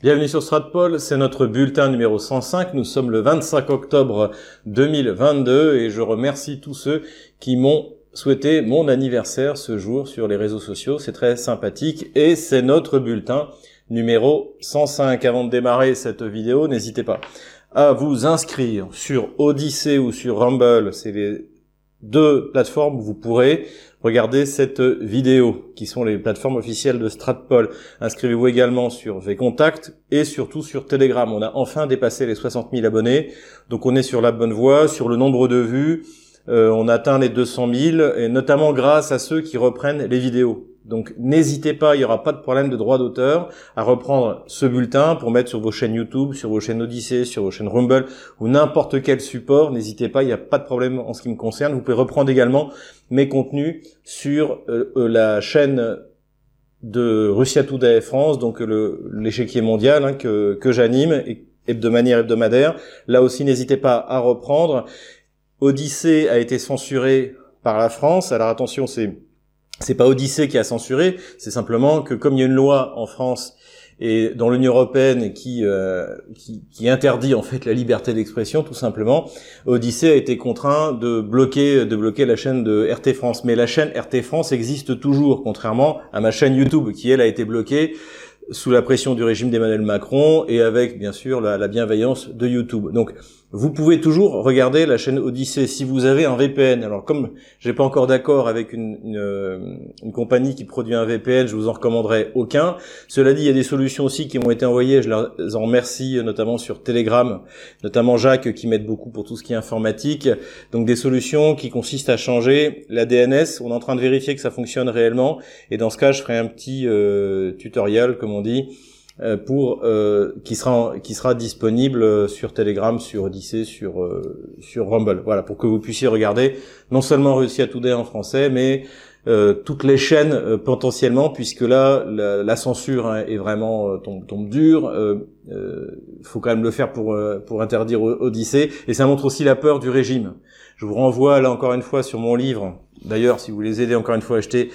Bienvenue sur Stratpol, c'est notre bulletin numéro 105. Nous sommes le 25 octobre 2022 et je remercie tous ceux qui m'ont souhaité mon anniversaire ce jour sur les réseaux sociaux. C'est très sympathique et c'est notre bulletin numéro 105. Avant de démarrer cette vidéo, n'hésitez pas à vous inscrire sur Odyssey ou sur Rumble. C'est les deux plateformes où vous pourrez regarder cette vidéo, qui sont les plateformes officielles de Stratpol. Inscrivez-vous également sur VContact et surtout sur Telegram. On a enfin dépassé les 60 000 abonnés, donc on est sur la bonne voie, sur le nombre de vues. Euh, on atteint les 200 000, et notamment grâce à ceux qui reprennent les vidéos. Donc n'hésitez pas, il n'y aura pas de problème de droit d'auteur à reprendre ce bulletin pour mettre sur vos chaînes YouTube, sur vos chaînes Odyssey, sur vos chaînes Rumble ou n'importe quel support. N'hésitez pas, il n'y a pas de problème en ce qui me concerne. Vous pouvez reprendre également mes contenus sur euh, euh, la chaîne de Russia Today France, donc l'échiquier mondial hein, que, que j'anime de manière hebdomadaire. Là aussi, n'hésitez pas à reprendre. Odyssée a été censuré par la France. Alors attention, c'est c'est pas Odyssée qui a censuré, c'est simplement que comme il y a une loi en France et dans l'Union européenne qui, euh, qui, qui interdit en fait la liberté d'expression tout simplement, Odyssée a été contraint de bloquer de bloquer la chaîne de RT France. Mais la chaîne RT France existe toujours, contrairement à ma chaîne YouTube qui elle a été bloquée sous la pression du régime d'Emmanuel Macron et avec bien sûr la, la bienveillance de YouTube. Donc vous pouvez toujours regarder la chaîne Odyssée si vous avez un VPN. Alors comme j'ai pas encore d'accord avec une, une, euh, une, compagnie qui produit un VPN, je vous en recommanderai aucun. Cela dit, il y a des solutions aussi qui m'ont été envoyées. Je les en remercie notamment sur Telegram, notamment Jacques qui m'aide beaucoup pour tout ce qui est informatique. Donc des solutions qui consistent à changer la DNS. On est en train de vérifier que ça fonctionne réellement. Et dans ce cas, je ferai un petit euh, tutoriel, comme on dit euh, pour euh, qui sera qui sera disponible sur Telegram, sur Odyssey, sur euh, sur Rumble. Voilà, pour que vous puissiez regarder non seulement Russia Today en français, mais toutes les chaînes potentiellement, puisque là la, censure hein, est vraiment tombe, tombe dure. Faut quand même le faire pour pour interdire Odyssey, et ça montre aussi la peur du régime. Je vous renvoie là encore une fois sur mon livre. D'ailleurs, si vous voulez aider encore une fois à acheter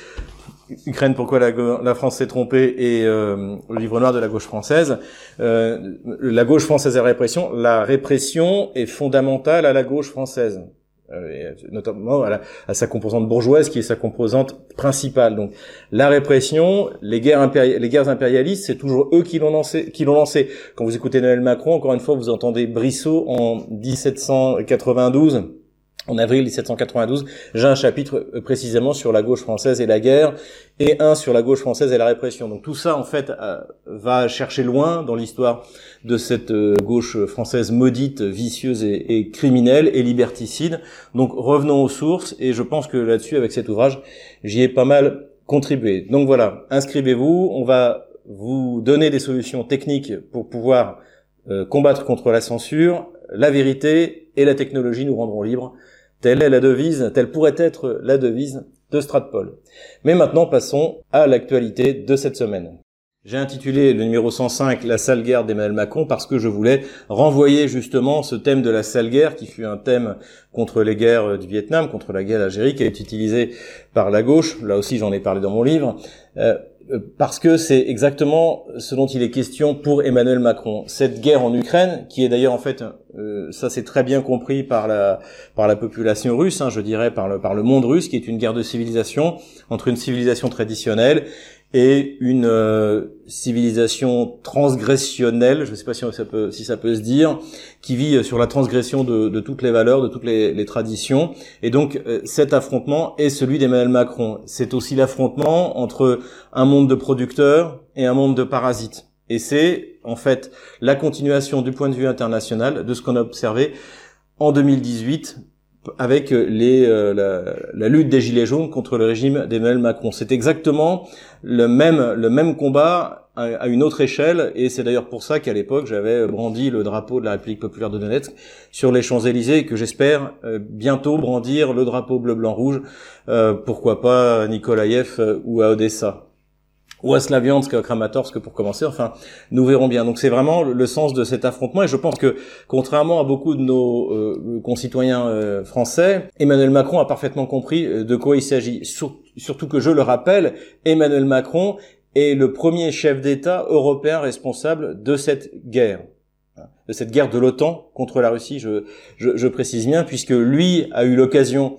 Ukraine, pourquoi la, la France s'est trompée et euh, le livre noir de la gauche française. Euh, la gauche française et la répression. La répression est fondamentale à la gauche française, euh, notamment à, à, sa composante bourgeoise qui est sa composante principale. Donc la répression, les guerres, impérialistes, c'est toujours eux qui l'ont lancé, lancé. Quand vous écoutez Noël Macron, encore une fois, vous entendez Brissot en 1792 en avril 1792, j'ai un chapitre euh, précisément sur la gauche française et la guerre, et un sur la gauche française et la répression. Donc tout ça, en fait, euh, va chercher loin dans l'histoire de cette euh, gauche française maudite, vicieuse et, et, criminelle et liberticide. Donc revenons aux sources, et je pense que là-dessus, avec cet ouvrage, j'y ai pas mal contribué. Donc voilà, inscrivez-vous, on va vous donner des solutions techniques pour pouvoir combattre contre la censure, la vérité et la technologie nous rendront libres. Telle est la devise, telle pourrait être la devise de Stratpol. Mais maintenant, passons à l'actualité de cette semaine. J'ai intitulé le numéro 105 La sale guerre d'Emmanuel Macron parce que je voulais renvoyer justement ce thème de la sale guerre qui fut un thème contre les guerres du Vietnam, contre la guerre d'Algérie qui été utilisé par la gauche. Là aussi, j'en ai parlé dans mon livre. Euh, parce que c'est exactement ce dont il est question pour Emmanuel Macron. Cette guerre en Ukraine, qui est d'ailleurs en fait, euh, ça c'est très bien compris par la par la population russe, hein, je dirais par le par le monde russe, qui est une guerre de civilisation entre une civilisation traditionnelle et une euh, civilisation transgressionnelle, je ne sais pas si ça peut si ça peut se dire, qui vit euh, sur la transgression de, de toutes les valeurs, de toutes les, les traditions. Et donc euh, cet affrontement est celui d'Emmanuel Macron. C'est aussi l'affrontement entre un monde de producteurs et un monde de parasites. Et c'est en fait la continuation du point de vue international de ce qu'on a observé en 2018 avec les, la, lutte des gilets jaunes contre le régime d'Emmanuel Macron. C'est exactement le même le même combat à, une autre échelle, et c'est d'ailleurs pour ça qu'à l'époque j'avais brandi le drapeau de la République populaire de Donetsk sur les Champs Élysées, et que j'espère euh, bientôt brandir le drapeau bleu blanc rouge, pourquoi pas à Nikolaïev ou à Odessa ou à Slaviansk, Kramatorsk pour commencer? Enfin, nous verrons bien. Donc c'est vraiment le sens de cet affrontement et je pense que contrairement à beaucoup de nos euh, concitoyens euh, français, Emmanuel Macron a parfaitement compris euh, de quoi il s'agit. surtout que je le rappelle, Emmanuel Macron est le premier chef d'État européen responsable de cette guerre de cette guerre de l'OTAN contre la Russie, je, je, précise bien, puisque lui a eu l'occasion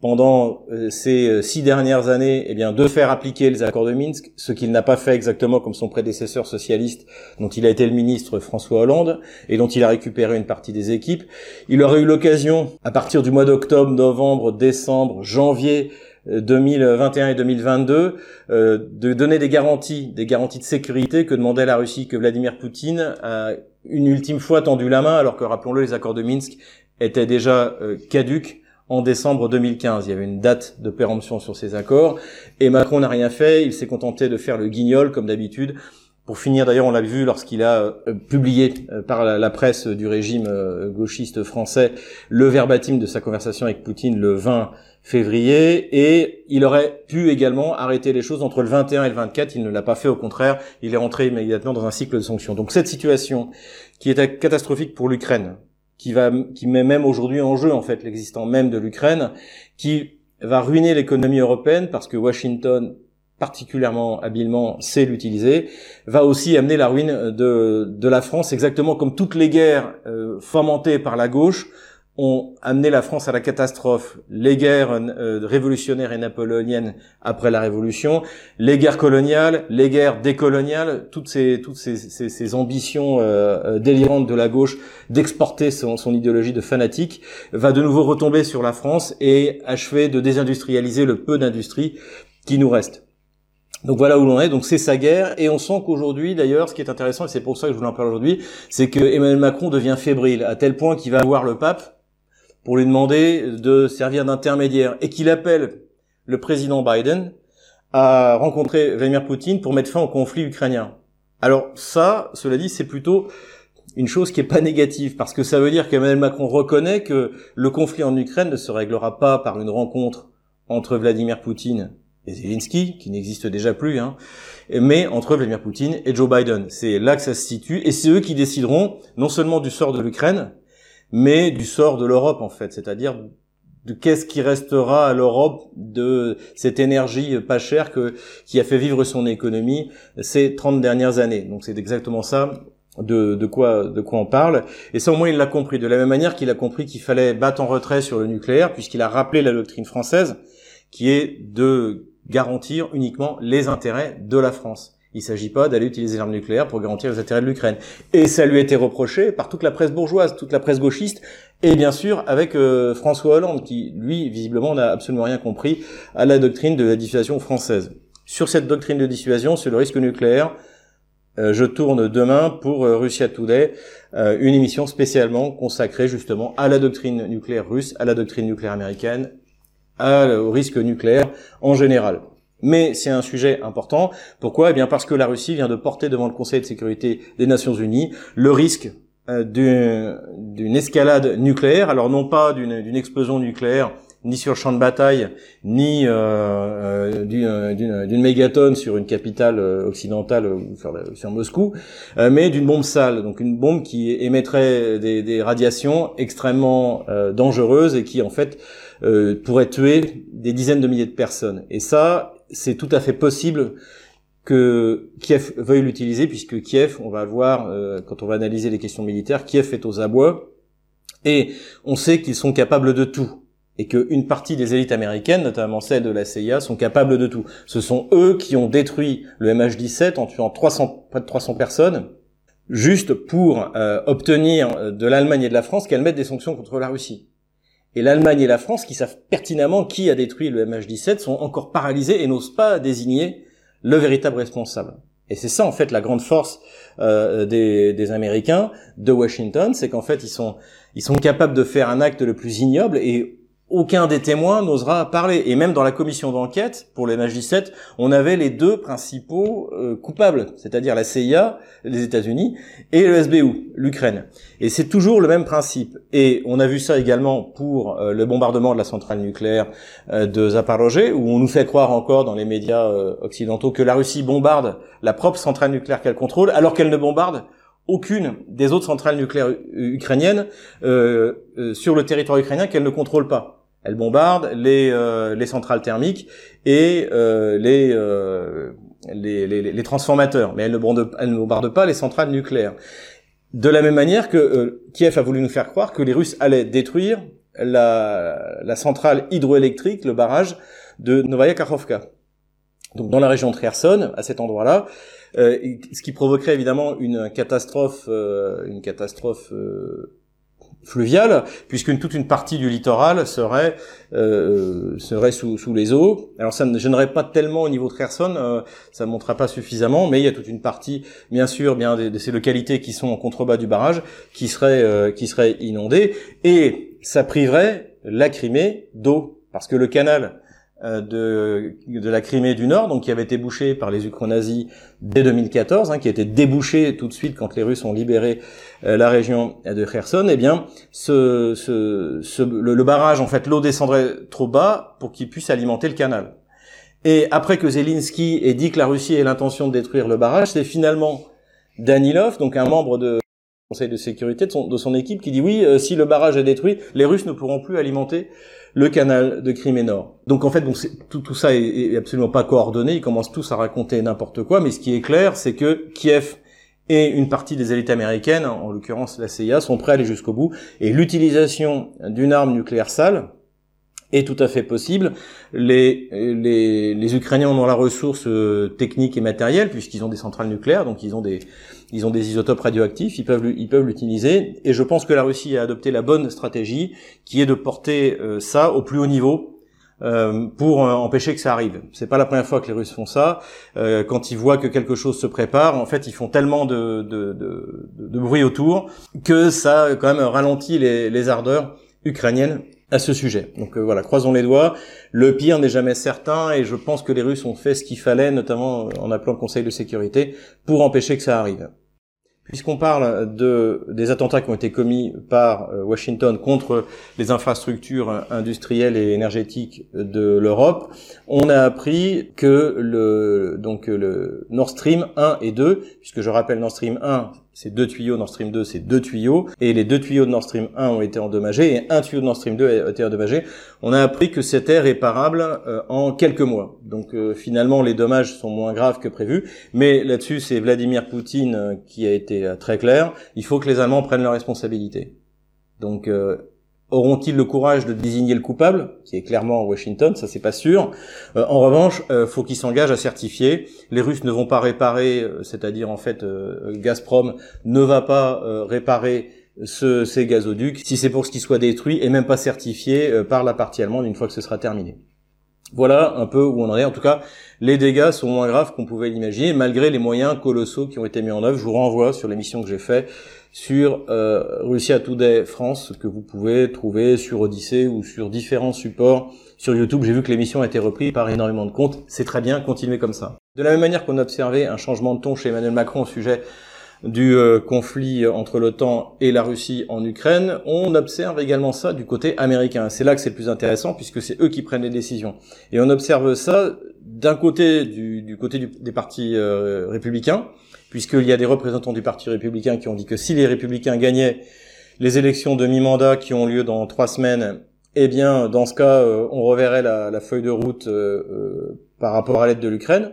pendant euh, ces euh, six dernières années, eh bien, de faire appliquer les accords de Minsk, ce qu'il n'a pas fait exactement comme son prédécesseur socialiste, dont il a été le ministre François Hollande, et dont il a récupéré une partie des équipes. Il aurait eu l'occasion, à partir du mois d'octobre, novembre, décembre, janvier 2021 euh, et 2022, de donner des garanties, des garanties de sécurité que demandait la Russie, que Vladimir Poutine a une ultime fois tendu la main, alors que, rappelons-le, les accords de Minsk étaient déjà caduques en décembre 2015. Il y avait une date de péremption sur ces accords et Macron n'a rien fait. Il s'est contenté de faire le guignol comme d'habitude. Pour finir, d'ailleurs, on l'a vu lorsqu'il a euh, publié euh, par la, presse du régime euh, gauchiste français le verbatim de sa conversation avec Poutine le 20 février et il aurait pu également arrêter les choses entre le 21 et le 24. Il ne l'a pas fait, au contraire, il est rentré immédiatement dans un cycle de sanctions. Donc cette situation qui était catastrophique pour l'Ukraine, qui met même aujourd'hui en jeu en fait l'existant même de l'Ukraine, qui va ruiner l'économie européenne parce que Washington particulièrement habilement sait l'utiliser, va aussi amener la ruine de, de la France, exactement comme toutes les guerres euh, fomentées par la gauche ont amené la France à la catastrophe. Les guerres euh, révolutionnaires et napoléoniennes après la Révolution, les guerres coloniales, les guerres décoloniales, toutes ces toutes ces, ces, ces ambitions euh, euh, délirantes de la gauche d'exporter son, son, idéologie de fanatique, va de nouveau retomber sur la France et achever de désindustrialiser le peu d'industrie qui nous reste. Donc voilà où l'on est, donc c'est sa guerre, et on sent qu'aujourd'hui, d'ailleurs, ce qui est intéressant, et c'est pour ça que je voulais en parler aujourd'hui, c'est que Emmanuel Macron devient fébrile, à tel point qu'il va voir le pape, pour lui demander de servir d'intermédiaire et qu'il appelle le président Biden à rencontrer Vladimir Poutine pour mettre fin au conflit ukrainien. Alors ça, cela dit, c'est plutôt une chose qui est pas négative parce que ça veut dire qu'Emmanuel Macron reconnaît que le conflit en Ukraine ne se réglera pas par une rencontre entre Vladimir Poutine et Zelensky, qui n'existe déjà plus, hein, mais entre Vladimir Poutine et Joe Biden. C'est là que ça se situe, et c'est eux qui décideront non seulement du sort de l'Ukraine, mais du sort de l'Europe en fait, c'est-à-dire de qu'est-ce qui restera à l'Europe de cette énergie pas chère que, qui a fait vivre son économie ces 30 dernières années. Donc c'est exactement ça de, quoi on parle. Et ça au moins il l'a compris, de la même manière qu'il a compris qu'il fallait battre en retrait sur le nucléaire, puisqu'il a rappelé la doctrine française, qui est de garantir uniquement les intérêts de la France. Il ne s'agit pas d'aller utiliser l'arme nucléaire pour garantir les intérêts de l'Ukraine. Et ça lui a été reproché par toute la presse bourgeoise, toute la presse gauchiste, et bien sûr avec euh, François Hollande, qui, lui, visiblement, n'a absolument rien compris à la doctrine de la dissuasion française. Sur cette doctrine de dissuasion, sur le risque nucléaire, euh, je tourne demain pour euh, Russia Today, une émission spécialement consacrée justement à la doctrine nucléaire russe, à la doctrine nucléaire américaine, au risque nucléaire en général. Mais c'est un sujet important. Pourquoi? Eh bien parce que la Russie vient de porter devant le Conseil de sécurité des Nations Unies le risque euh, d'une escalade nucléaire, alors non pas d'une explosion nucléaire ni sur le champ de bataille, ni euh, euh d'une mégatonne sur une capitale euh, occidentale sur, sur Moscou, mais d'une bombe sale, donc une bombe qui émettrait des, des radiations extrêmement dangereuses et qui en fait pourrait tuer des dizaines de milliers de personnes. Et ça, c'est tout à fait possible que Kiev veuille l'utiliser, puisque Kiev, on va voir euh, quand on va analyser les questions militaires, Kiev est aux abois, et on sait qu'ils sont capables de tout, et qu'une partie des élites américaines, notamment celles de la CIA, sont capables de tout. Ce sont eux qui ont détruit le MH17 en tuant 300, près de 300 personnes, juste pour euh, obtenir de l'Allemagne et de la France qu'elles mettent des sanctions contre la Russie. Et l'Allemagne et la France, qui savent pertinemment qui a détruit le MH17, sont encore paralysés et n'osent pas désigner le véritable responsable. Et c'est ça en fait la grande force euh, des, des, Américains de Washington, c'est qu'en fait ils sont ils sont capables de faire un acte le plus ignoble et aucun des témoins n'osera parler. Et même dans la commission d'enquête pour les MH17, on avait les deux principaux euh, coupables, c'est-à-dire la CIA, les États-Unis, et le SBU, l'Ukraine. Et c'est toujours le même principe. Et on a vu ça également pour euh, le bombardement de la centrale nucléaire euh, de Zaporozhye, où on nous fait croire encore dans les médias occidentaux que la Russie bombarde la propre centrale nucléaire qu'elle contrôle, alors qu'elle ne bombarde aucune des autres centrales nucléaires ukrainiennes sur le territoire ukrainien qu'elle ne contrôle pas. Elle bombarde les, euh, les centrales thermiques et euh, les, euh, les, les, transformateurs, mais elle ne, bombarde, pas les centrales nucléaires. De la même manière que euh, Kiev a voulu nous faire croire que les Russes allaient détruire la, la centrale hydroélectrique, le barrage de Novaya Kakhovka. Donc dans la région de Kherson, à cet endroit-là, euh, ce qui provoquerait évidemment une catastrophe, euh, une catastrophe fluviale, puisqu'une toute une partie du littoral serait euh, serait sous, sous les eaux. Alors ça ne gênerait pas tellement au niveau de Kherson, euh, ça ne montrera pas suffisamment, mais il y a toute une partie, bien sûr, bien de, ces localités qui sont en contrebas du barrage, qui seraient euh, qui seraient inondées, et ça priverait la Crimée d'eau, parce que le canal de, de la Crimée du Nord, donc qui avait été bouché par les Ukro-nazis dès 2014, hein, qui a été débouché tout de suite quand les Russes ont libéré euh, la région de Kherson, eh bien, ce, ce, le, barrage, en fait, l'eau descendrait trop bas pour qu'il puisse alimenter le canal. Et après que Zelensky ait dit que la Russie ait l'intention de détruire le barrage, c'est finalement Danilov, donc un membre de Conseil de sécurité de son, équipe, qui dit oui, euh, si le barrage est détruit, les Russes ne pourront plus alimenter le canal de Crimée Nord. Donc en fait, tout, tout ça est, absolument pas coordonné. Ils commencent tous à raconter n'importe quoi. Mais ce qui est clair, c'est que Kiev et une partie des élites américaines, en l'occurrence la CIA, sont prêts à aller jusqu'au bout. Et l'utilisation d'une arme nucléaire sale est tout à fait possible. Les, les, les Ukrainiens ont la ressource euh, technique et matérielle puisqu'ils ont des centrales nucléaires, donc ils ont des, ils ont des isotopes radioactifs, ils peuvent, ils peuvent l'utiliser. Et je pense que la Russie a adopté la bonne stratégie, qui est de porter euh, ça au plus haut niveau. Euh, pour empêcher que ça arrive. C'est pas la première fois que les Russes font ça. quand ils voient que quelque chose se prépare, en fait, ils font tellement de, de, de, de bruit autour que ça quand même ralentit les, les ardeurs ukrainiennes à ce sujet. Donc voilà, croisons les doigts. Le pire n'est jamais certain et je pense que les Russes ont fait ce qu'il fallait, notamment en appelant le Conseil de sécurité, pour empêcher que ça arrive. Puisqu'on parle de, des attentats qui ont été commis par euh, Washington contre les infrastructures industrielles et énergétiques de l'Europe, on a appris que le, donc le Nord Stream 1 et 2, puisque je rappelle Nord Stream 1, c'est deux tuyaux, Nord Stream 2, c'est deux tuyaux, et les deux tuyaux de Nord Stream 1 ont été endommagés, et un tuyau de Nord Stream 2 a été endommagé. On a appris que c'était réparable euh, en quelques mois. Donc euh, finalement, les dommages sont moins graves que prévu, mais là-dessus, c'est Vladimir Poutine euh, qui a été très clair. Il faut que les Allemands prennent leurs responsabilités. Donc Auront-ils le courage de désigner le coupable, qui est clairement Washington, ça c'est pas sûr. Euh, en revanche, euh, faut qu'ils s'engagent à certifier. Les Russes ne vont pas réparer, euh, c'est-à-dire en fait Gazprom ne va pas réparer ce, ces gazoducs si c'est pour ce qui soit détruit et même pas certifié par la partie allemande une fois que ce sera terminé. Voilà un peu où on en est. En tout cas, les dégâts sont moins graves qu'on pouvait l'imaginer, malgré les moyens colossaux qui ont été mis en œuvre. Je vous renvoie sur l'émission que j'ai faite sur euh, Russia Today France, que vous pouvez trouver sur Odyssée ou sur différents supports sur YouTube. J'ai vu que l'émission a été reprise par énormément de comptes. C'est très bien, continuez comme ça. De la même manière qu'on a observé un changement de ton chez Emmanuel Macron au sujet du euh, conflit entre l'OTAN et la Russie en Ukraine, on observe également ça du côté américain. C'est là que c'est le plus intéressant puisque c'est eux qui prennent les décisions. Et on observe ça d'un côté du, côté des partis euh, républicains, puisqu'il y a des représentants du Parti républicain qui ont dit que si les républicains gagnaient les élections de mi-mandat qui ont lieu dans trois semaines, eh bien, dans ce cas, euh, on reverrait la, feuille de route euh, euh, par rapport à l'aide de l'Ukraine.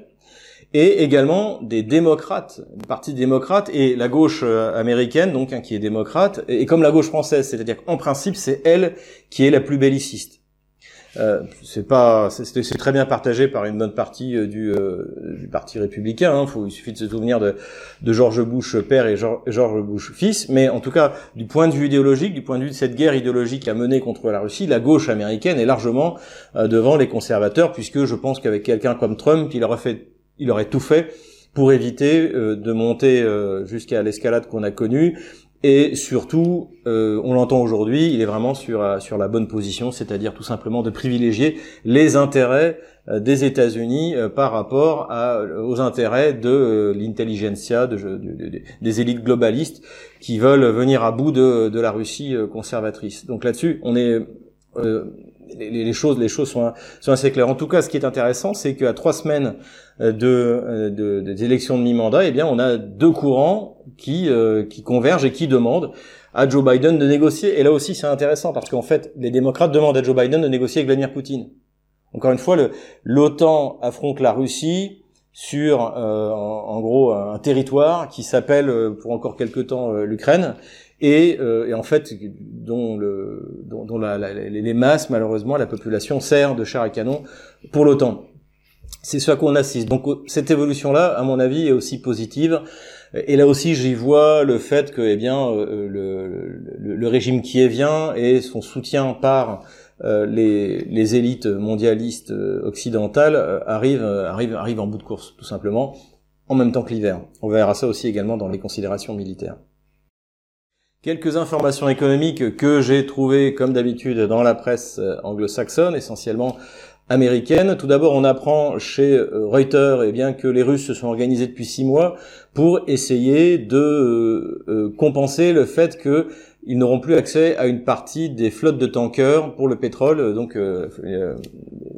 Et également des démocrates, le Parti démocrate et la gauche américaine, donc hein, qui est démocrate, et comme la gauche française, c'est-à-dire qu'en principe, c'est elle qui est la plus belliciste. Euh, c'est pas, c'est très bien partagé par une bonne partie euh, du, euh, du parti républicain. Hein. Faut, il suffit de se souvenir de, de George Bush père et George Bush fils. Mais en tout cas, du point de vue idéologique, du point de vue de cette guerre idéologique à mener contre la Russie, la gauche américaine est largement devant les conservateurs, puisque je pense qu'avec quelqu'un comme Trump, il aurait fait, il aurait tout fait pour éviter de monter jusqu'à l'escalade qu'on a connue et surtout, euh, on l'entend aujourd'hui, il est vraiment sur, euh, sur la bonne position, c'est-à-dire tout simplement de privilégier les intérêts euh, des États-Unis par rapport à, aux intérêts de l'intelligentsia, de, des élites globalistes qui veulent venir à bout de, de la Russie conservatrice. Donc là-dessus, on est les, choses, les choses sont, assez claires. En tout cas, ce qui est intéressant, c'est qu'à trois semaines euh, de, de, des élections de mi-mandat, eh bien, on a deux courants qui, euh, qui convergent et qui demandent à Joe Biden de négocier. Et là aussi, c'est intéressant parce qu'en fait, les démocrates demandent à Joe Biden de négocier avec Vladimir Poutine. Encore une fois, l'OTAN affronte la Russie sur en, gros un territoire qui s'appelle pour encore quelque temps l'Ukraine et, et, en fait dont, le, dont, dont la, les masses malheureusement la population sert de char à canon pour l'OTAN. C'est ce à quoi on assiste. Donc cette évolution-là, à mon avis, est aussi positive. Et là aussi, j'y vois le fait que, eh bien, euh, le, le, le, régime vient et son soutien par euh, les, les, élites mondialistes euh, occidentales arrive, arrive, arrive en bout de course, tout simplement, en même temps que l'hiver. On verra ça aussi également dans les considérations militaires. Quelques informations économiques que j'ai trouvées, comme d'habitude, dans la presse anglo-saxonne, essentiellement américaine. Tout d'abord, on apprend chez euh, Reuters eh bien, que les Russes se sont organisés depuis six mois pour essayer de euh, euh, compenser le fait qu'ils n'auront plus accès à une partie des flottes de tankers pour le pétrole donc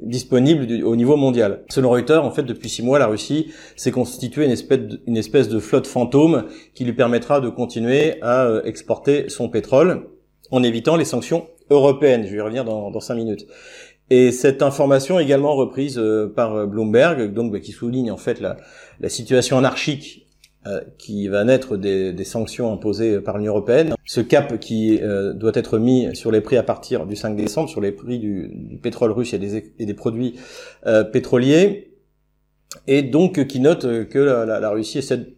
disponible au niveau mondial. Selon Reuters, en fait, depuis six mois, la Russie s'est constituée une espèce, de, flotte fantôme qui lui permettra de continuer à exporter son pétrole en évitant les sanctions européennes. Je vais y revenir dans, cinq minutes. Et cette information également reprise euh, par euh, Bloomberg, donc bah, qui souligne en fait la, situation anarchique euh, qui va naître des, des, sanctions imposées par l'Union européenne. Ce cap qui doit être mis sur les prix à partir du 5 décembre, sur les prix du, du pétrole russe et des, et des produits pétroliers, et donc qui note que la, la, la Russie essaie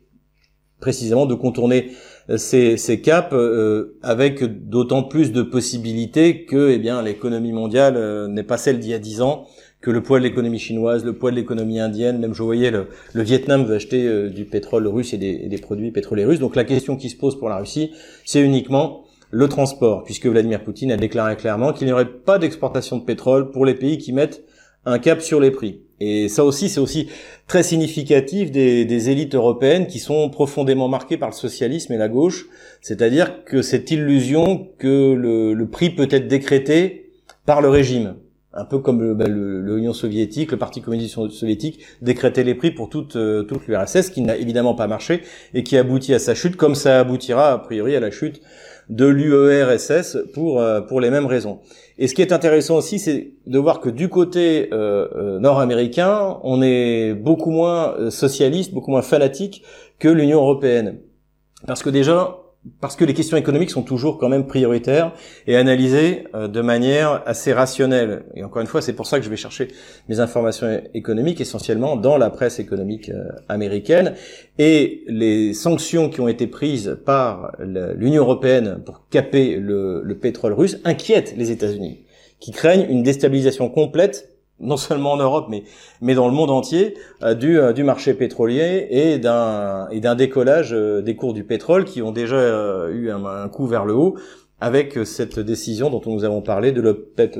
précisément de contourner ces, ces caps euh, avec d'autant plus de possibilités que eh bien l'économie mondiale euh, n'est pas celle d'il y a dix ans, que le poids de l'économie chinoise, le poids de l'économie indienne, même je voyais le, le Vietnam veut acheter euh, du pétrole russe et des, produits pétroliers russes. Donc la question qui se pose pour la Russie, c'est uniquement le transport, puisque Vladimir Poutine a déclaré clairement qu'il n'y aurait pas d'exportation de pétrole pour les pays qui mettent un cap sur les prix. Et ça aussi, c'est aussi très significatif des, des, élites européennes qui sont profondément marquées par le socialisme et la gauche. C'est-à-dire que cette illusion que le, le, prix peut être décrété par le régime, un peu comme bah, l'Union soviétique, le Parti communiste soviétique décrétait les prix pour toute, euh, toute l'URSS, qui n'a évidemment pas marché et qui aboutit à sa chute, comme ça aboutira a priori à la chute de l'UERSS pour, euh, pour les mêmes raisons. Et ce qui est intéressant aussi, c'est de voir que du côté euh, nord-américain, on est beaucoup moins socialiste, beaucoup moins fanatique que l'Union européenne. Parce que déjà, parce que les questions économiques sont toujours quand même prioritaires et analysées euh, de manière assez rationnelle. Et encore une fois, c'est pour ça que je vais chercher mes informations économiques essentiellement dans la presse économique euh, américaine. Et les sanctions qui ont été prises par l'Union européenne pour caper le, le pétrole russe inquiètent les États-Unis, qui craignent une déstabilisation complète non seulement en Europe, mais, mais dans le monde entier, euh, du, euh, du marché pétrolier et d'un, et d'un décollage euh, des cours du pétrole qui ont déjà eu un, coup vers le haut avec cette décision dont nous avons parlé de l'OPEP+,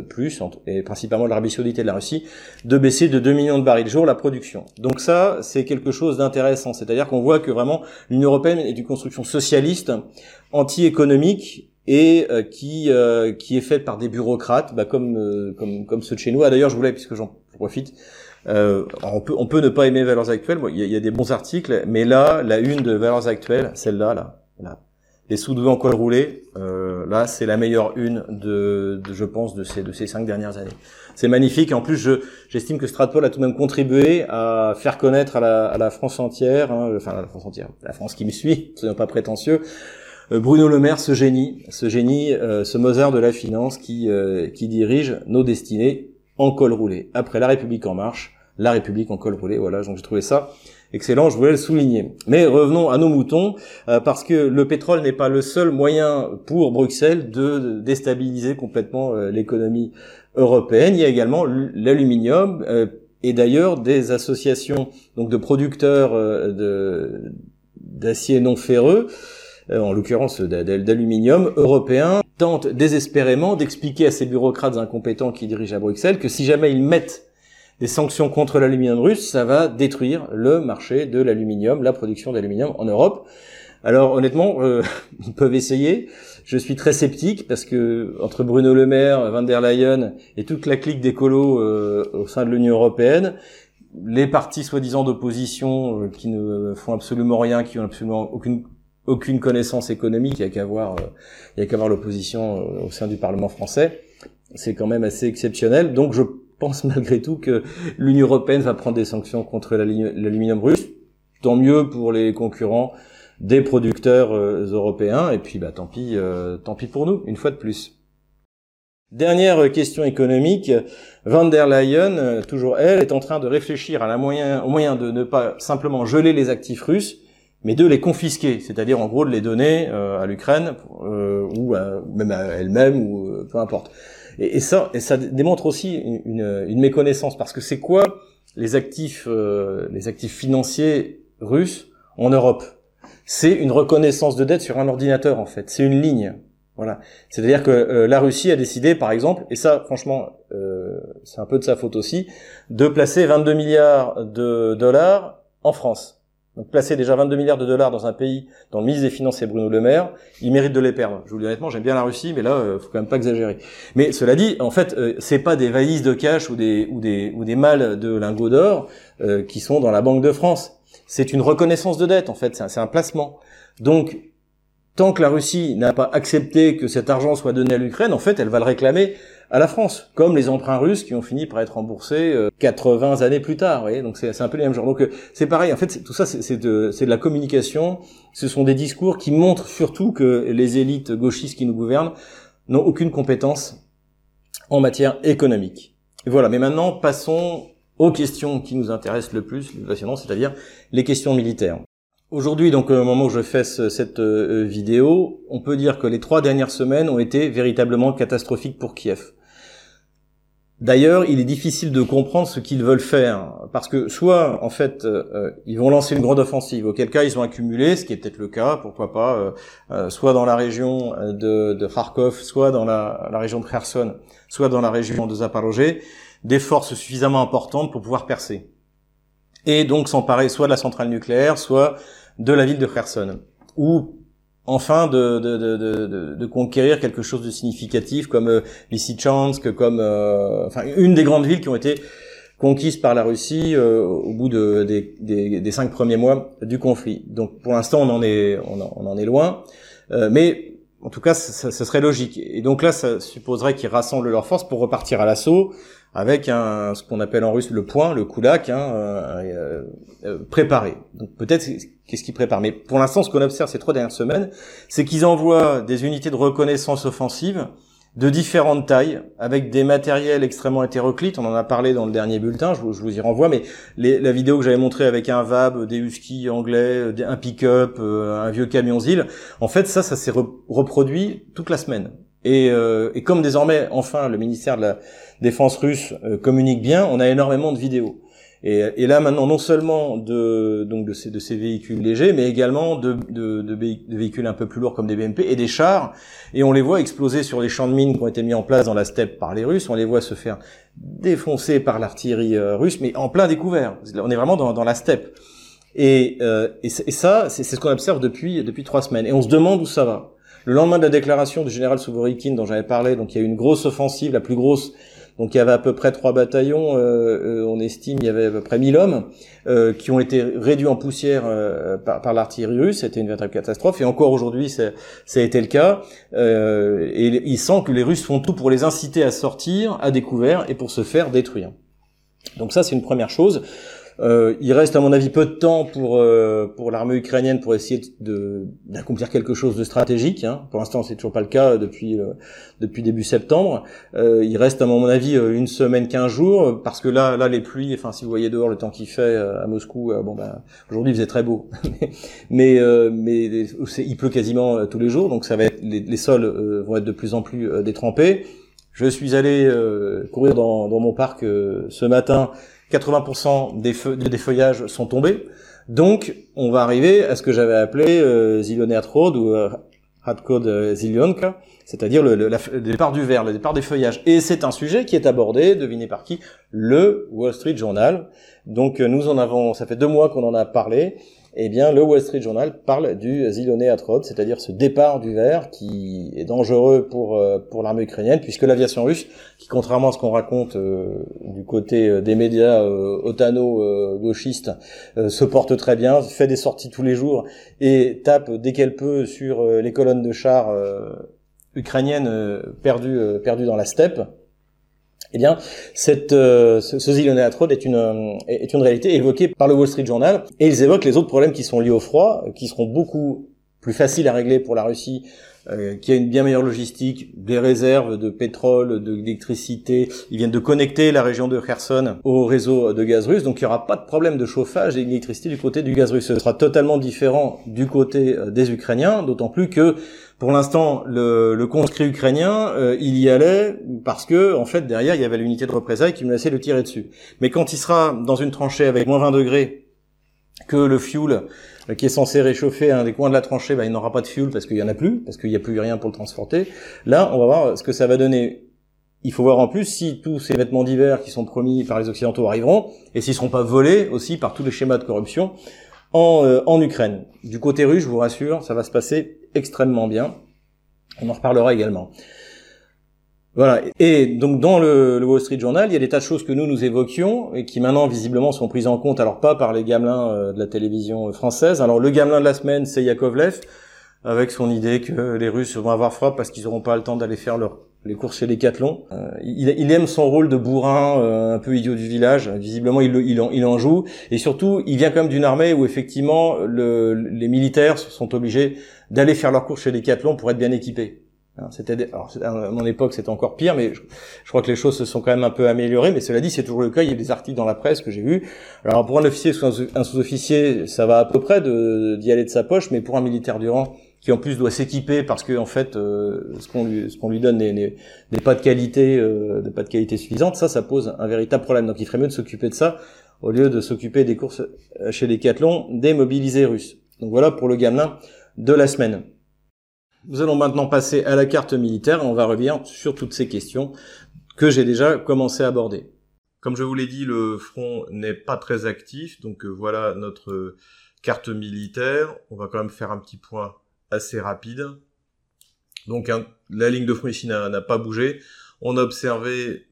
et principalement de l'Arabie de la Russie, de baisser de 2 millions de barils jour la production. Donc ça, c'est quelque chose d'intéressant. C'est-à-dire qu'on voit que vraiment l'Union Européenne est une construction socialiste, anti-économique, et euh, qui euh, qui est faite par des bureaucrates, bah, comme euh, comme comme ceux de chez nous. Ah, d'ailleurs, je voulais, puisque j'en profite, on peut on peut ne pas aimer Valeurs Actuelles. Il y, a, y, a, des bons articles, mais là, la une de Valeurs Actuelles, celle-là, là, là, les sous en col roulé, là, c'est la meilleure une de, de, je pense, de ces de ces cinq dernières années. C'est magnifique. En plus, je j'estime que Stratpol a tout de même contribué à faire connaître à la, à la France entière, hein, enfin à la France entière, la France qui me suit, soyons pas prétentieux, euh, Bruno Le Maire, ce génie, ce génie, euh, ce Mozart de la finance qui, euh, qui dirige nos destinées en col roulé. Après la République en marche, la République en col roulé. Voilà, donc j'ai trouvé ça excellent, je voulais le souligner. Mais revenons à nos moutons, parce que le pétrole n'est pas le seul moyen pour Bruxelles de déstabiliser complètement l'économie européenne. Il y a également l'aluminium, et d'ailleurs des associations donc de producteurs d'acier non ferreux euh, en l'occurrence d'aluminium, européen, tente désespérément d'expliquer à ces bureaucrates incompétents qui dirigent à Bruxelles que si jamais ils mettent des sanctions contre l'aluminium russe, ça va détruire le marché de l'aluminium, la production d'aluminium en Europe. Alors honnêtement, euh, ils peuvent essayer. Je suis très sceptique parce que entre Bruno Le Maire, Van der Leyen et toute la clique d'écolos euh, au sein de l'Union européenne, les partis soi-disant d'opposition qui ne font absolument rien, qui ont absolument aucune aucune connaissance économique, il y a qu'à voir, euh, il a qu'à voir l'opposition euh, au sein du Parlement français. C'est quand même assez exceptionnel. Donc je pense malgré tout que l'Union européenne va prendre des sanctions contre l'aluminium russe. Tant mieux pour les concurrents des producteurs euh, européens. Et puis, bah, tant pis, tant pis pour nous, une fois de plus. Dernière question économique, Van der Leyen, toujours elle, est en train de réfléchir à la moyen, au moyen de ne pas simplement geler les actifs russes, mais de les confisquer, c'est-à-dire en gros de les donner à l'Ukraine ou même à elle-même ou peu importe. Et, ça, et ça démontre aussi une, une, méconnaissance parce que c'est quoi les actifs, les actifs financiers russes en Europe? C'est une reconnaissance de dette sur un ordinateur en fait. C'est une ligne. Voilà. C'est-à-dire que euh, la Russie a décidé, par exemple, et ça, franchement, euh, c'est un peu de sa faute aussi, de placer 22 milliards de dollars en France. Donc placer déjà 22 milliards de dollars dans un pays dont le ministre des Finances est Bruno Le Maire, il mérite de les perdre. Je vous dis honnêtement, j'aime bien la Russie, mais là, euh, faut quand même pas exagérer. Mais cela dit, en fait, euh, c'est pas des valises de cash ou des ou des ou des malles de lingots d'or qui sont dans la Banque de France c'est une reconnaissance de dette en fait, c'est un, placement. Donc tant que la Russie n'a pas accepté que cet argent soit donné à l'Ukraine, en fait, elle va le réclamer à la France, comme les emprunts russes qui ont fini par être remboursés 80 euh, années plus tard. Voyez Donc c'est un peu les mêmes genres. Donc euh, c'est pareil. En fait, tout ça, c'est de, de la communication. Ce sont des discours qui montrent surtout que les élites gauchistes qui nous gouvernent n'ont aucune compétence en matière économique. Voilà. Mais maintenant, passons aux questions qui nous intéressent le plus, c'est-à-dire les questions militaires. Aujourd'hui, donc au moment où je fais cette euh, vidéo, on peut dire que les trois dernières semaines ont été véritablement catastrophiques pour Kiev. D'ailleurs, il est difficile de comprendre ce qu'ils veulent faire, parce que soit, en fait, euh, ils vont lancer une grande offensive, auquel cas ils ont accumulé, ce qui est peut-être le cas, pourquoi pas, euh, soit dans la région de, de Kharkov, soit dans la, la, région de Kherson, soit dans la région de Zaporozhye, des forces suffisamment importantes pour pouvoir percer. Et donc s'emparer soit de la centrale nucléaire, soit de la ville de Kherson. Ou enfin de, de, de, de, conquérir quelque chose de significatif comme euh, Lysychansk, comme euh, enfin une des grandes villes qui ont été conquises par la Russie euh, au bout de, des, des, des, cinq premiers mois du conflit. Donc pour l'instant on en est on en, on en est loin, euh, mais en tout cas ce serait logique. Et donc là ça supposerait qu'ils rassemblent leurs forces pour repartir à l'assaut avec un ce qu'on appelle en russe le point, le kulak, hein, euh, euh, euh, préparé. Donc peut-être qu'est-ce qu'ils préparent? Mais pour l'instant, ce qu'on observe ces trois dernières semaines, c'est qu'ils envoient des unités de reconnaissance offensive de différentes tailles, avec des matériels extrêmement hétéroclites. On en a parlé dans le dernier bulletin, je vous, je vous y renvoie, mais les, la vidéo que j'avais montrée avec un VAB, des huskies anglais, un pick-up, un vieux camion ZIL, en fait, ça, ça s'est reproduit toute la semaine. Et, euh, et, comme désormais, enfin, le ministère de la Défense russe euh, communique bien, on a énormément de vidéos. Et, et, là maintenant, non seulement de donc de ces, de ces véhicules légers, mais également de, de, de, véhicules un peu plus lourds comme des BMP et des chars. Et on les voit exploser sur les champs de mines qui ont été mis en place dans la steppe par les Russes. On les voit se faire défoncer par l'artillerie euh, russe, mais en plein découvert. On est vraiment dans, dans la steppe. Et, et, ça, c'est ce qu'on observe depuis depuis trois semaines. Et on se demande où ça va. Le lendemain de la déclaration du général Souvorikin dont j'avais parlé, donc il y a eu une grosse offensive, la plus grosse. Donc il y avait à peu près trois bataillons, euh, euh, on estime il y avait à peu près 1000 hommes euh, qui ont été réduits en poussière par, par l'artillerie russe. C'était une véritable catastrophe. Et encore aujourd'hui, ça a été le cas. et il sent que les Russes font tout pour les inciter à sortir à découvert et pour se faire détruire. Donc ça, c'est une première chose. Euh, il reste à mon avis peu de temps pour euh, pour l'armée ukrainienne pour essayer de d'accomplir quelque chose de stratégique. Hein. Pour l'instant, c'est toujours pas le cas depuis euh, depuis début septembre. Euh, il reste à mon avis une semaine, quinze jours, parce que là là les pluies. Enfin, si vous voyez dehors le temps qu'il fait à Moscou, bon ben aujourd'hui il faisait très beau, mais mais il pleut quasiment tous les jours, donc ça va être les, les sols vont être de plus en plus détrempés. Je suis allé courir dans, dans mon parc ce matin 80% des, feu des feuillages sont tombés. Donc, on va arriver à ce que j'avais appelé euh, Road ou euh, Hardcode euh, Zilionka, c'est-à-dire le, départ du verre, le départ des feuillages. Et c'est un sujet qui est abordé, devinez par qui, le Wall Street Journal. Donc, euh, nous en avons, ça fait deux mois qu'on en a parlé, eh bien, le Wall Street Journal parle du Ziloné-Atrod, c'est-à-dire ce départ du verre qui est dangereux pour euh, pour l'armée ukrainienne, puisque l'aviation russe, qui contrairement à ce qu'on raconte euh, du côté euh, des médias otano-gauchistes, se porte très bien, fait des sorties tous les jours et tape dès qu'elle peut sur les colonnes de chars ukrainiennes perdues perdues dans la steppe. Eh bien, cette, euh, ce, ce est une, euh, est une réalité évoquée par le Wall Street Journal, et ils évoquent les autres problèmes qui sont liés au froid, qui seront beaucoup plus faciles à régler pour la Russie, euh, qui a une bien meilleure logistique, des réserves de pétrole, d'électricité. Ils viennent de connecter la région de Kherson au réseau de gaz russe, donc il n'y aura pas de problème de chauffage et d'électricité du côté du gaz russe. Ce sera totalement différent du côté des Ukrainiens, d'autant plus que pour l'instant, le, le, conscrit ukrainien, euh, il y allait parce que, en fait, derrière, il y avait l'unité de représailles qui menaçait de tirer dessus. Mais quand il sera dans une tranchée avec moins 20 degrés, que le fuel euh, qui est censé réchauffer un des coins de la tranchée, bah, il n'aura pas de fuel parce qu'il y en a plus, parce qu'il n'y a plus rien pour le transporter. Là, on va voir ce que ça va donner. Il faut voir en plus si tous ces vêtements d'hiver qui sont promis par les Occidentaux arriveront, et s'ils seront pas volés aussi par tous les schémas de corruption en, euh, en Ukraine. Du côté russe, je vous rassure, ça va se passer extrêmement bien. On en reparlera également. Voilà. Et donc dans le, Wall Street Journal, il y a des tas de choses que nous nous évoquions et qui maintenant visiblement sont prises en compte, alors pas par les gamelins euh, de la télévision française. Alors le gamelin de la semaine, c'est Yakovlev, avec son idée que les Russes vont avoir froid parce qu'ils n'auront pas le temps d'aller faire leur les courses chez Decathlon. Euh, il, il, aime son rôle de bourrin, euh, un peu idiot du village. Visiblement, il, en, joue. Et surtout, il vient quand même d'une armée où effectivement, le, les militaires sont obligés d'aller faire leurs courses chez Decathlon pour être bien équipés. C'était, à mon époque, c'était encore pire, mais je, crois que les choses se sont quand même un peu améliorées. Mais cela dit, c'est toujours le cas. Il y a des articles dans la presse que j'ai vus. Alors, pour un officier ou un sous-officier, ça va à peu près d'y aller de sa poche, mais pour un militaire du rang, qui en plus doit s'équiper parce que en fait euh, ce qu'on lui ce qu'on lui donne n'est pas de qualité euh, pas de qualité suffisante ça ça pose un véritable problème donc il ferait mieux de s'occuper de ça au lieu de s'occuper des courses euh, chez les Decathlon des mobilisés russes donc voilà pour le gamin de la semaine nous allons maintenant passer à la carte militaire et on va revenir sur toutes ces questions que j'ai déjà commencé à aborder comme je vous l'ai dit le front n'est pas très actif donc voilà notre carte militaire on va quand même faire un petit point assez rapide. Donc la ligne de front ici n'a pas bougé. On a observé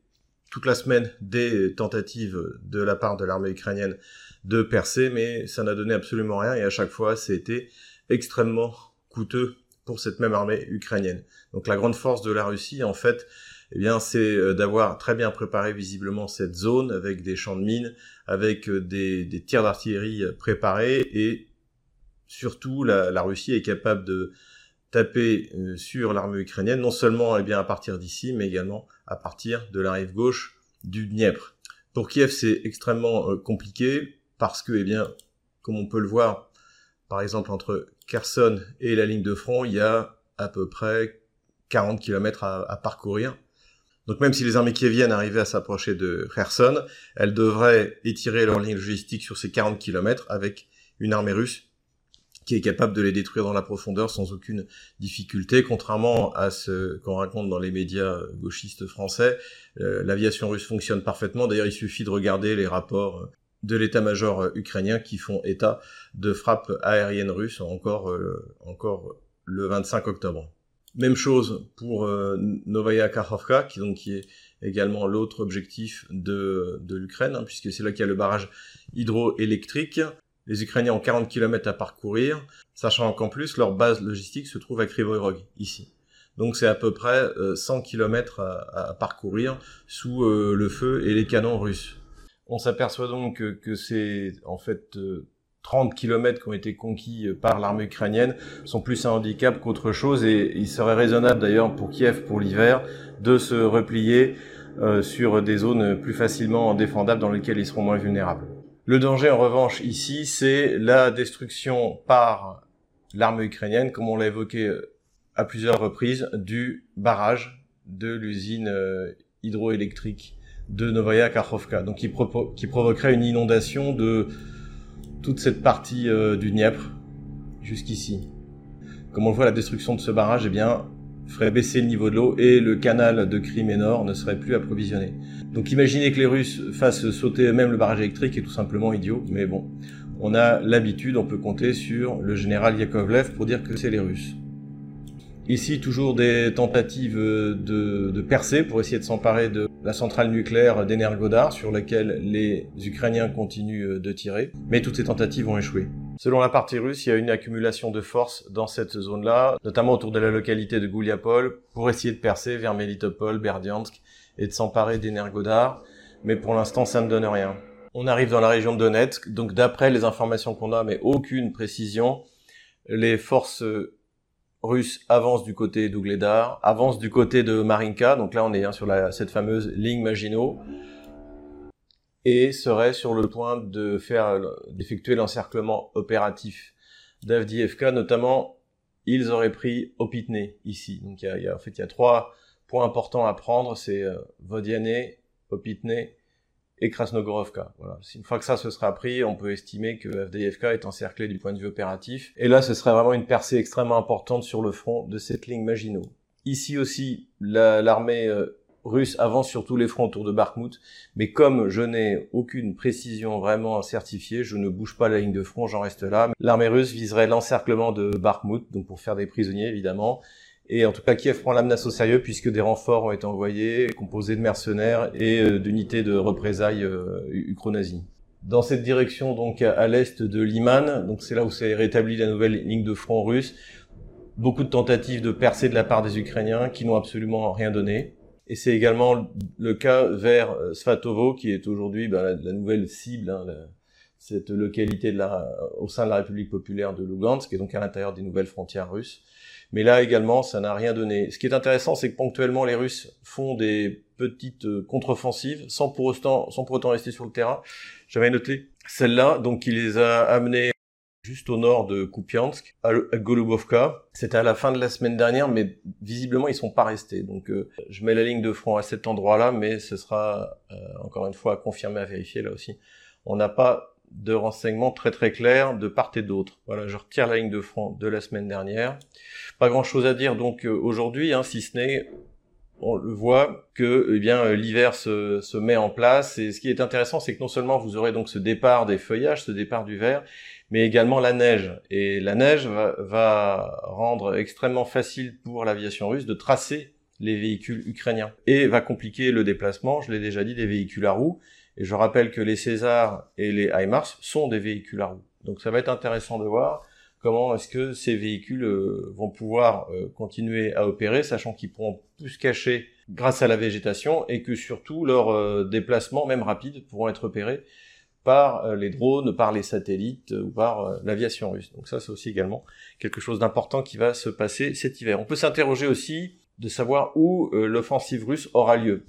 toute la semaine des tentatives de la part de l'armée ukrainienne de percer, mais ça n'a donné absolument rien et à chaque fois c'était extrêmement coûteux pour cette même armée ukrainienne. Donc la grande force de la Russie, en fait, eh bien, c'est euh, d'avoir très bien préparé visiblement cette zone avec des champs de mines, avec euh, des, tirs d'artillerie préparés et surtout la, Russie est capable de taper euh, sur l'armée ukrainienne, non seulement eh bien, à partir d'ici, mais également à partir de la rive gauche du Dniepr. Pour Kiev, c'est extrêmement euh, compliqué parce que, eh bien, comme on peut le voir, par exemple, entre Kherson et la ligne de front, il y a à peu près 40 km à, parcourir. Donc même si les armées kieviennes arrivaient à s'approcher de Kherson, elles devraient étirer leur ligne logistique sur ces 40 km avec une armée russe qui est capable de les détruire dans la profondeur sans aucune difficulté, contrairement à ce qu'on raconte dans les médias gauchistes français. Euh, l'aviation russe fonctionne parfaitement. D'ailleurs, il suffit de regarder les rapports de l'état-major ukrainien qui font état de frappes aériennes russes encore, euh, encore le 25 octobre. Même chose pour euh, Novaya Kakhovka, qui, donc, qui est également l'autre objectif de, de l'Ukraine, hein, puisque c'est là qu'il y a le barrage hydroélectrique. Les Ukrainiens ont 40 km à parcourir, sachant qu'en plus, leur base logistique se trouve à Krivoy ici. Donc c'est à peu près 100 euh, km à, parcourir sous euh, le feu et les canons russes. On s'aperçoit donc que, c'est en fait 30 euh, km qui ont été conquis par l'armée ukrainienne sont plus un handicap qu'autre chose et il serait raisonnable d'ailleurs pour Kiev pour l'hiver de se replier sur des zones plus facilement défendables dans lesquelles ils seront moins vulnérables. Le danger, en revanche, ici, c'est la destruction par l'armée ukrainienne, comme on l'a évoqué euh, à plusieurs reprises, du barrage de l'usine euh, hydroélectrique de Novaya Kakhovka, donc qui, provoquerait une inondation de toute cette partie euh, du Dniepr jusqu'ici. Comme on le voit, la destruction de ce barrage, eh bien, ferait baisser le niveau de l'eau et le canal de Crimée Nord ne serait plus approvisionné. Donc imaginez que les Russes fassent sauter même le barrage électrique est tout simplement idiot, mais bon, on a l'habitude, on peut compter sur le général Yakovlev pour dire que c'est les Russes. Ici, toujours des tentatives de, de percer pour essayer de s'emparer de la centrale nucléaire d'Energodar sur laquelle les Ukrainiens continuent de tirer, mais toutes ces tentatives ont échoué. Selon la partie russe, il y a une accumulation de forces dans cette zone-là, notamment autour de la localité de Gouliapol, pour essayer de percer vers Melitopol, Berdiansk et de s'emparer d'Energodar. Mais pour l'instant, ça ne donne rien. On arrive dans la région de Donetsk, donc d'après les informations qu'on a, mais aucune précision, les forces russes avancent du côté d'Ougledar, avancent du côté de Marinka, donc là on est hein, sur la, cette fameuse ligne Maginot, et seraient sur le point de faire d'effectuer l'encerclement opératif d'Avdiivka, notamment ils auraient pris Opitne ici. Donc il y a, en fait il y a trois points importants à prendre, c'est euh, Vodiane, Opitne et Krasnogorovka. Voilà. Une fois que ça se sera pris, on peut estimer que FDFK est encerclé du point de vue opératif. Et là, ce serait vraiment une percée extrêmement importante sur le front de cette ligne Maginot. Ici aussi, l'armée euh, russe avance sur tous les fronts autour de Bakhmut, mais comme je n'ai aucune précision vraiment certifiée, je ne bouge pas la ligne de front, j'en reste là. L'armée russe viserait l'encerclement de Bakhmut, donc pour faire des prisonniers évidemment, et en tout cas, Kiev prend la menace au sérieux puisque des renforts ont été envoyés, composés de mercenaires et euh, d'unités de représailles euh, ukro-nazis. Dans cette direction, donc à, l'est de Liman, donc c'est là où s'est rétablie la nouvelle ligne de front russe, beaucoup de tentatives de percer de la part des Ukrainiens qui n'ont absolument rien donné. Et c'est également le cas vers euh, Svatovo, qui est aujourd'hui bah, la, nouvelle cible, hein, cette localité au sein de la République populaire de Lugansk, et donc à l'intérieur des nouvelles frontières russes. Mais là également, ça n'a rien donné. Ce qui est intéressant, c'est que ponctuellement, les Russes font des petites euh, contre-offensives sans pour autant, sans pour autant rester sur le terrain. J'avais noté celle-là, donc qui les a amenés juste au nord de Kupiansk, à Golubovka. C'était à la fin de la semaine dernière, mais visiblement ils sont pas restés. Donc euh, je mets la ligne de front à cet endroit-là, mais ce sera euh, encore une fois confirmé à vérifier là aussi. On n'a pas de renseignements très très clairs de part et d'autre. Voilà, je retire la ligne de front de la semaine dernière. Pas grand chose à dire. Donc euh, aujourd'hui, hein, si ce n'est on le voit que eh bien euh, l'hiver se, se, met en place. Et ce qui est intéressant c'est que non seulement vous aurez donc ce départ des feuillages, ce départ du vert, mais également la neige. Et la neige va, va rendre extrêmement facile pour l'aviation russe de tracer les véhicules ukrainiens et va compliquer le déplacement, je l'ai déjà dit, des véhicules à roues. Et je rappelle que les Césars et les HIMARS sont des véhicules à roues. Donc ça va être intéressant de voir comment est-ce que ces véhicules euh, vont pouvoir euh, continuer à opérer, sachant qu'ils pourront plus se cacher grâce à la végétation et que surtout leurs euh, déplacements, même rapides, pourront être opérés par les drones, par les satellites ou par l'aviation russe. Donc ça, c'est aussi également quelque chose d'important qui va se passer cet hiver. On peut s'interroger aussi de savoir où l'offensive russe aura lieu.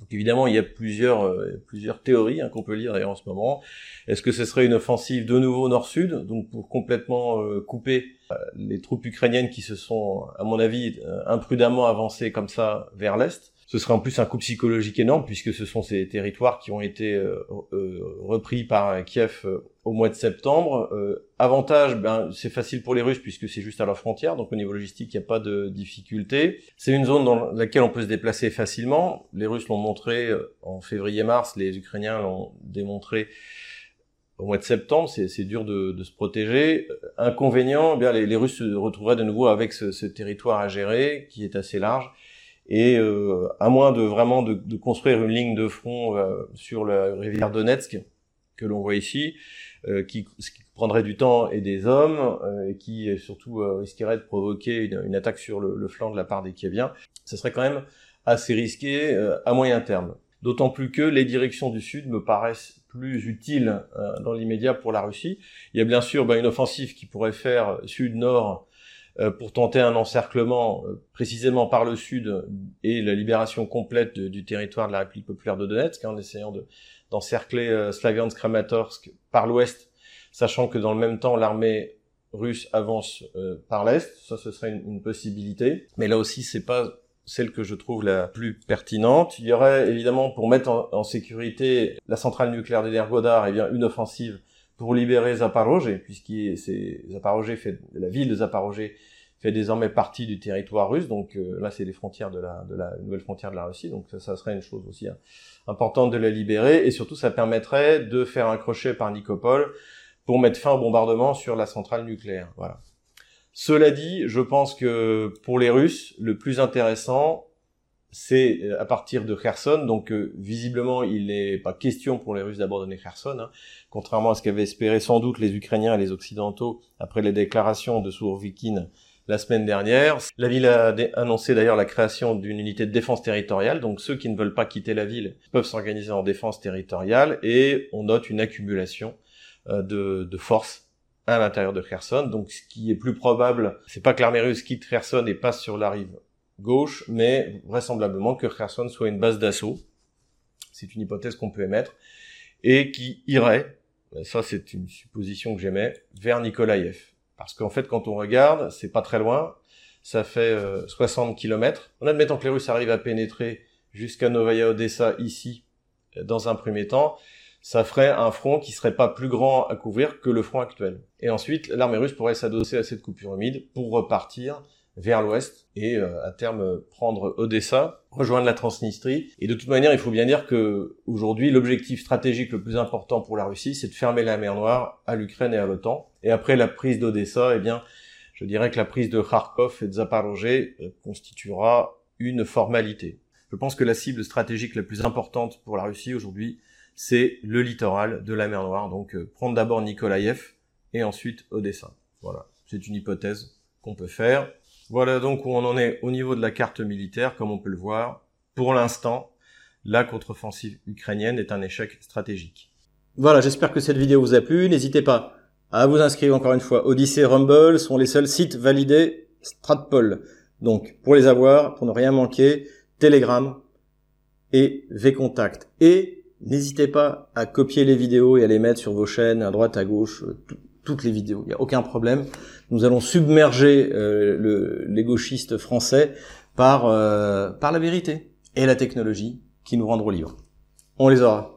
Donc évidemment, il y a plusieurs, euh, théories hein, qu'on peut lire en ce moment. Est-ce que ce serait une offensive de nouveau nord-sud, donc pour complètement euh, couper euh, les troupes ukrainiennes qui se sont, à mon avis, imprudemment avancées comme ça vers l'est ce serait en plus un coup psychologique énorme puisque ce sont ces territoires qui ont été euh, euh, repris par Kiev euh, au mois de septembre. avantage, ben, c'est facile pour les Russes puisque c'est juste à leur frontière, donc au niveau logistique, il n'y a pas de difficulté. C'est une zone dans laquelle on peut se déplacer facilement. Les Russes l'ont montré en février-mars, les Ukrainiens l'ont démontré au mois de septembre, c'est dur de, se protéger. Inconvénient, eh bien les, Russes se retrouveraient de nouveau avec ce territoire à gérer qui est assez large et euh, à moins de vraiment de, de, construire une ligne de front euh, sur la rivière Donetsk que l'on voit ici, euh, qui, qui, prendrait du temps et des hommes, et qui surtout risquerait de provoquer une, une attaque sur le, le, flanc de la part des Kieviens, ce serait quand même assez risqué à moyen terme. D'autant plus que les directions du sud me paraissent plus utiles dans l'immédiat pour la Russie. Il y a bien sûr ben, une offensive qui pourrait faire sud-nord euh, pour tenter un encerclement euh, précisément par le sud et la libération complète du territoire de la République populaire de Donetsk, hein, en essayant d'encercler euh, Slaviansk-Kramatorsk par l'ouest, sachant que dans le même temps l'armée russe avance par l'est, ça ce serait une, possibilité. Mais là aussi c'est pas celle que je trouve la plus pertinente. Il y aurait évidemment pour mettre en, sécurité la centrale nucléaire d'Energodar, et eh bien une offensive pour libérer Zaporozhye, puisque Zaporozhye fait la ville de Zaporozhye fait désormais partie du territoire russe, donc euh, là c'est les frontières de la, de la nouvelle frontière de la Russie, donc ça, ça serait une chose aussi hein, importante de la libérer, et surtout ça permettrait de faire un crochet par Nikopol pour mettre fin au bombardement sur la centrale nucléaire. Voilà. Cela dit, je pense que pour les Russes, le plus intéressant, c'est euh, à partir de Kherson, donc euh, visiblement il n'est pas question pour les Russes d'abandonner Kherson, hein, contrairement à ce qu'avaient espéré sans doute les Ukrainiens et les Occidentaux après les déclarations de Sourovikine la semaine dernière. La ville a annoncé d'ailleurs la création d'une unité de défense territoriale, donc ceux qui ne veulent pas quitter la ville peuvent s'organiser en défense territoriale, et on note une accumulation euh, de, de forces à l'intérieur de Kherson. Donc ce qui est plus probable, c'est pas que l'armée russe quitte Kherson et passe sur la rive gauche, mais vraisemblablement que Kherson soit une base d'assaut. C'est une hypothèse qu'on peut émettre et qui irait, ça c'est une supposition que j'aimais, vers Nikolaïev. Parce qu'en fait, quand on regarde, c'est pas très loin, ça fait 60 euh, km. En admettant que les Russes arrivent à pénétrer jusqu'à Novaya Odessa ici, dans un premier temps, ça ferait un front qui serait pas plus grand à couvrir que le front actuel. Et ensuite, l'armée russe pourrait s'adosser à cette coupure humide pour repartir vers l'ouest et euh, à terme prendre Odessa, rejoindre la Transnistrie. Et de toute manière, il faut bien dire que aujourd'hui, l'objectif stratégique le plus important pour la Russie, c'est de fermer la mer Noire à l'Ukraine et à l'OTAN. Et après la prise d'Odessa, eh bien, je dirais que la prise de Kharkov et de Zaporozhye euh, constituera une formalité. Je pense que la cible stratégique la plus importante pour la Russie aujourd'hui, c'est le littoral de la mer Noire. Donc euh, prendre d'abord Nikolaïev et ensuite Odessa. Voilà, c'est une hypothèse qu'on peut faire. Voilà donc où on en est au niveau de la carte militaire, comme on peut le voir. Pour l'instant, la contre-offensive ukrainienne est un échec stratégique. Voilà, j'espère que cette vidéo vous a plu. N'hésitez pas à vous inscrire encore une fois. Odyssey Rumble sont les seuls sites validés Stratpol. Donc, pour les avoir, pour ne rien manquer, Telegram et Vcontact. Et n'hésitez pas à copier les vidéos et à les mettre sur vos chaînes, à droite, à gauche, toutes les vidéos. Il n'y a aucun problème. Nous allons submerger euh, le, les gauchistes français par, euh, par la vérité et la technologie qui nous rendront libres. On les aura.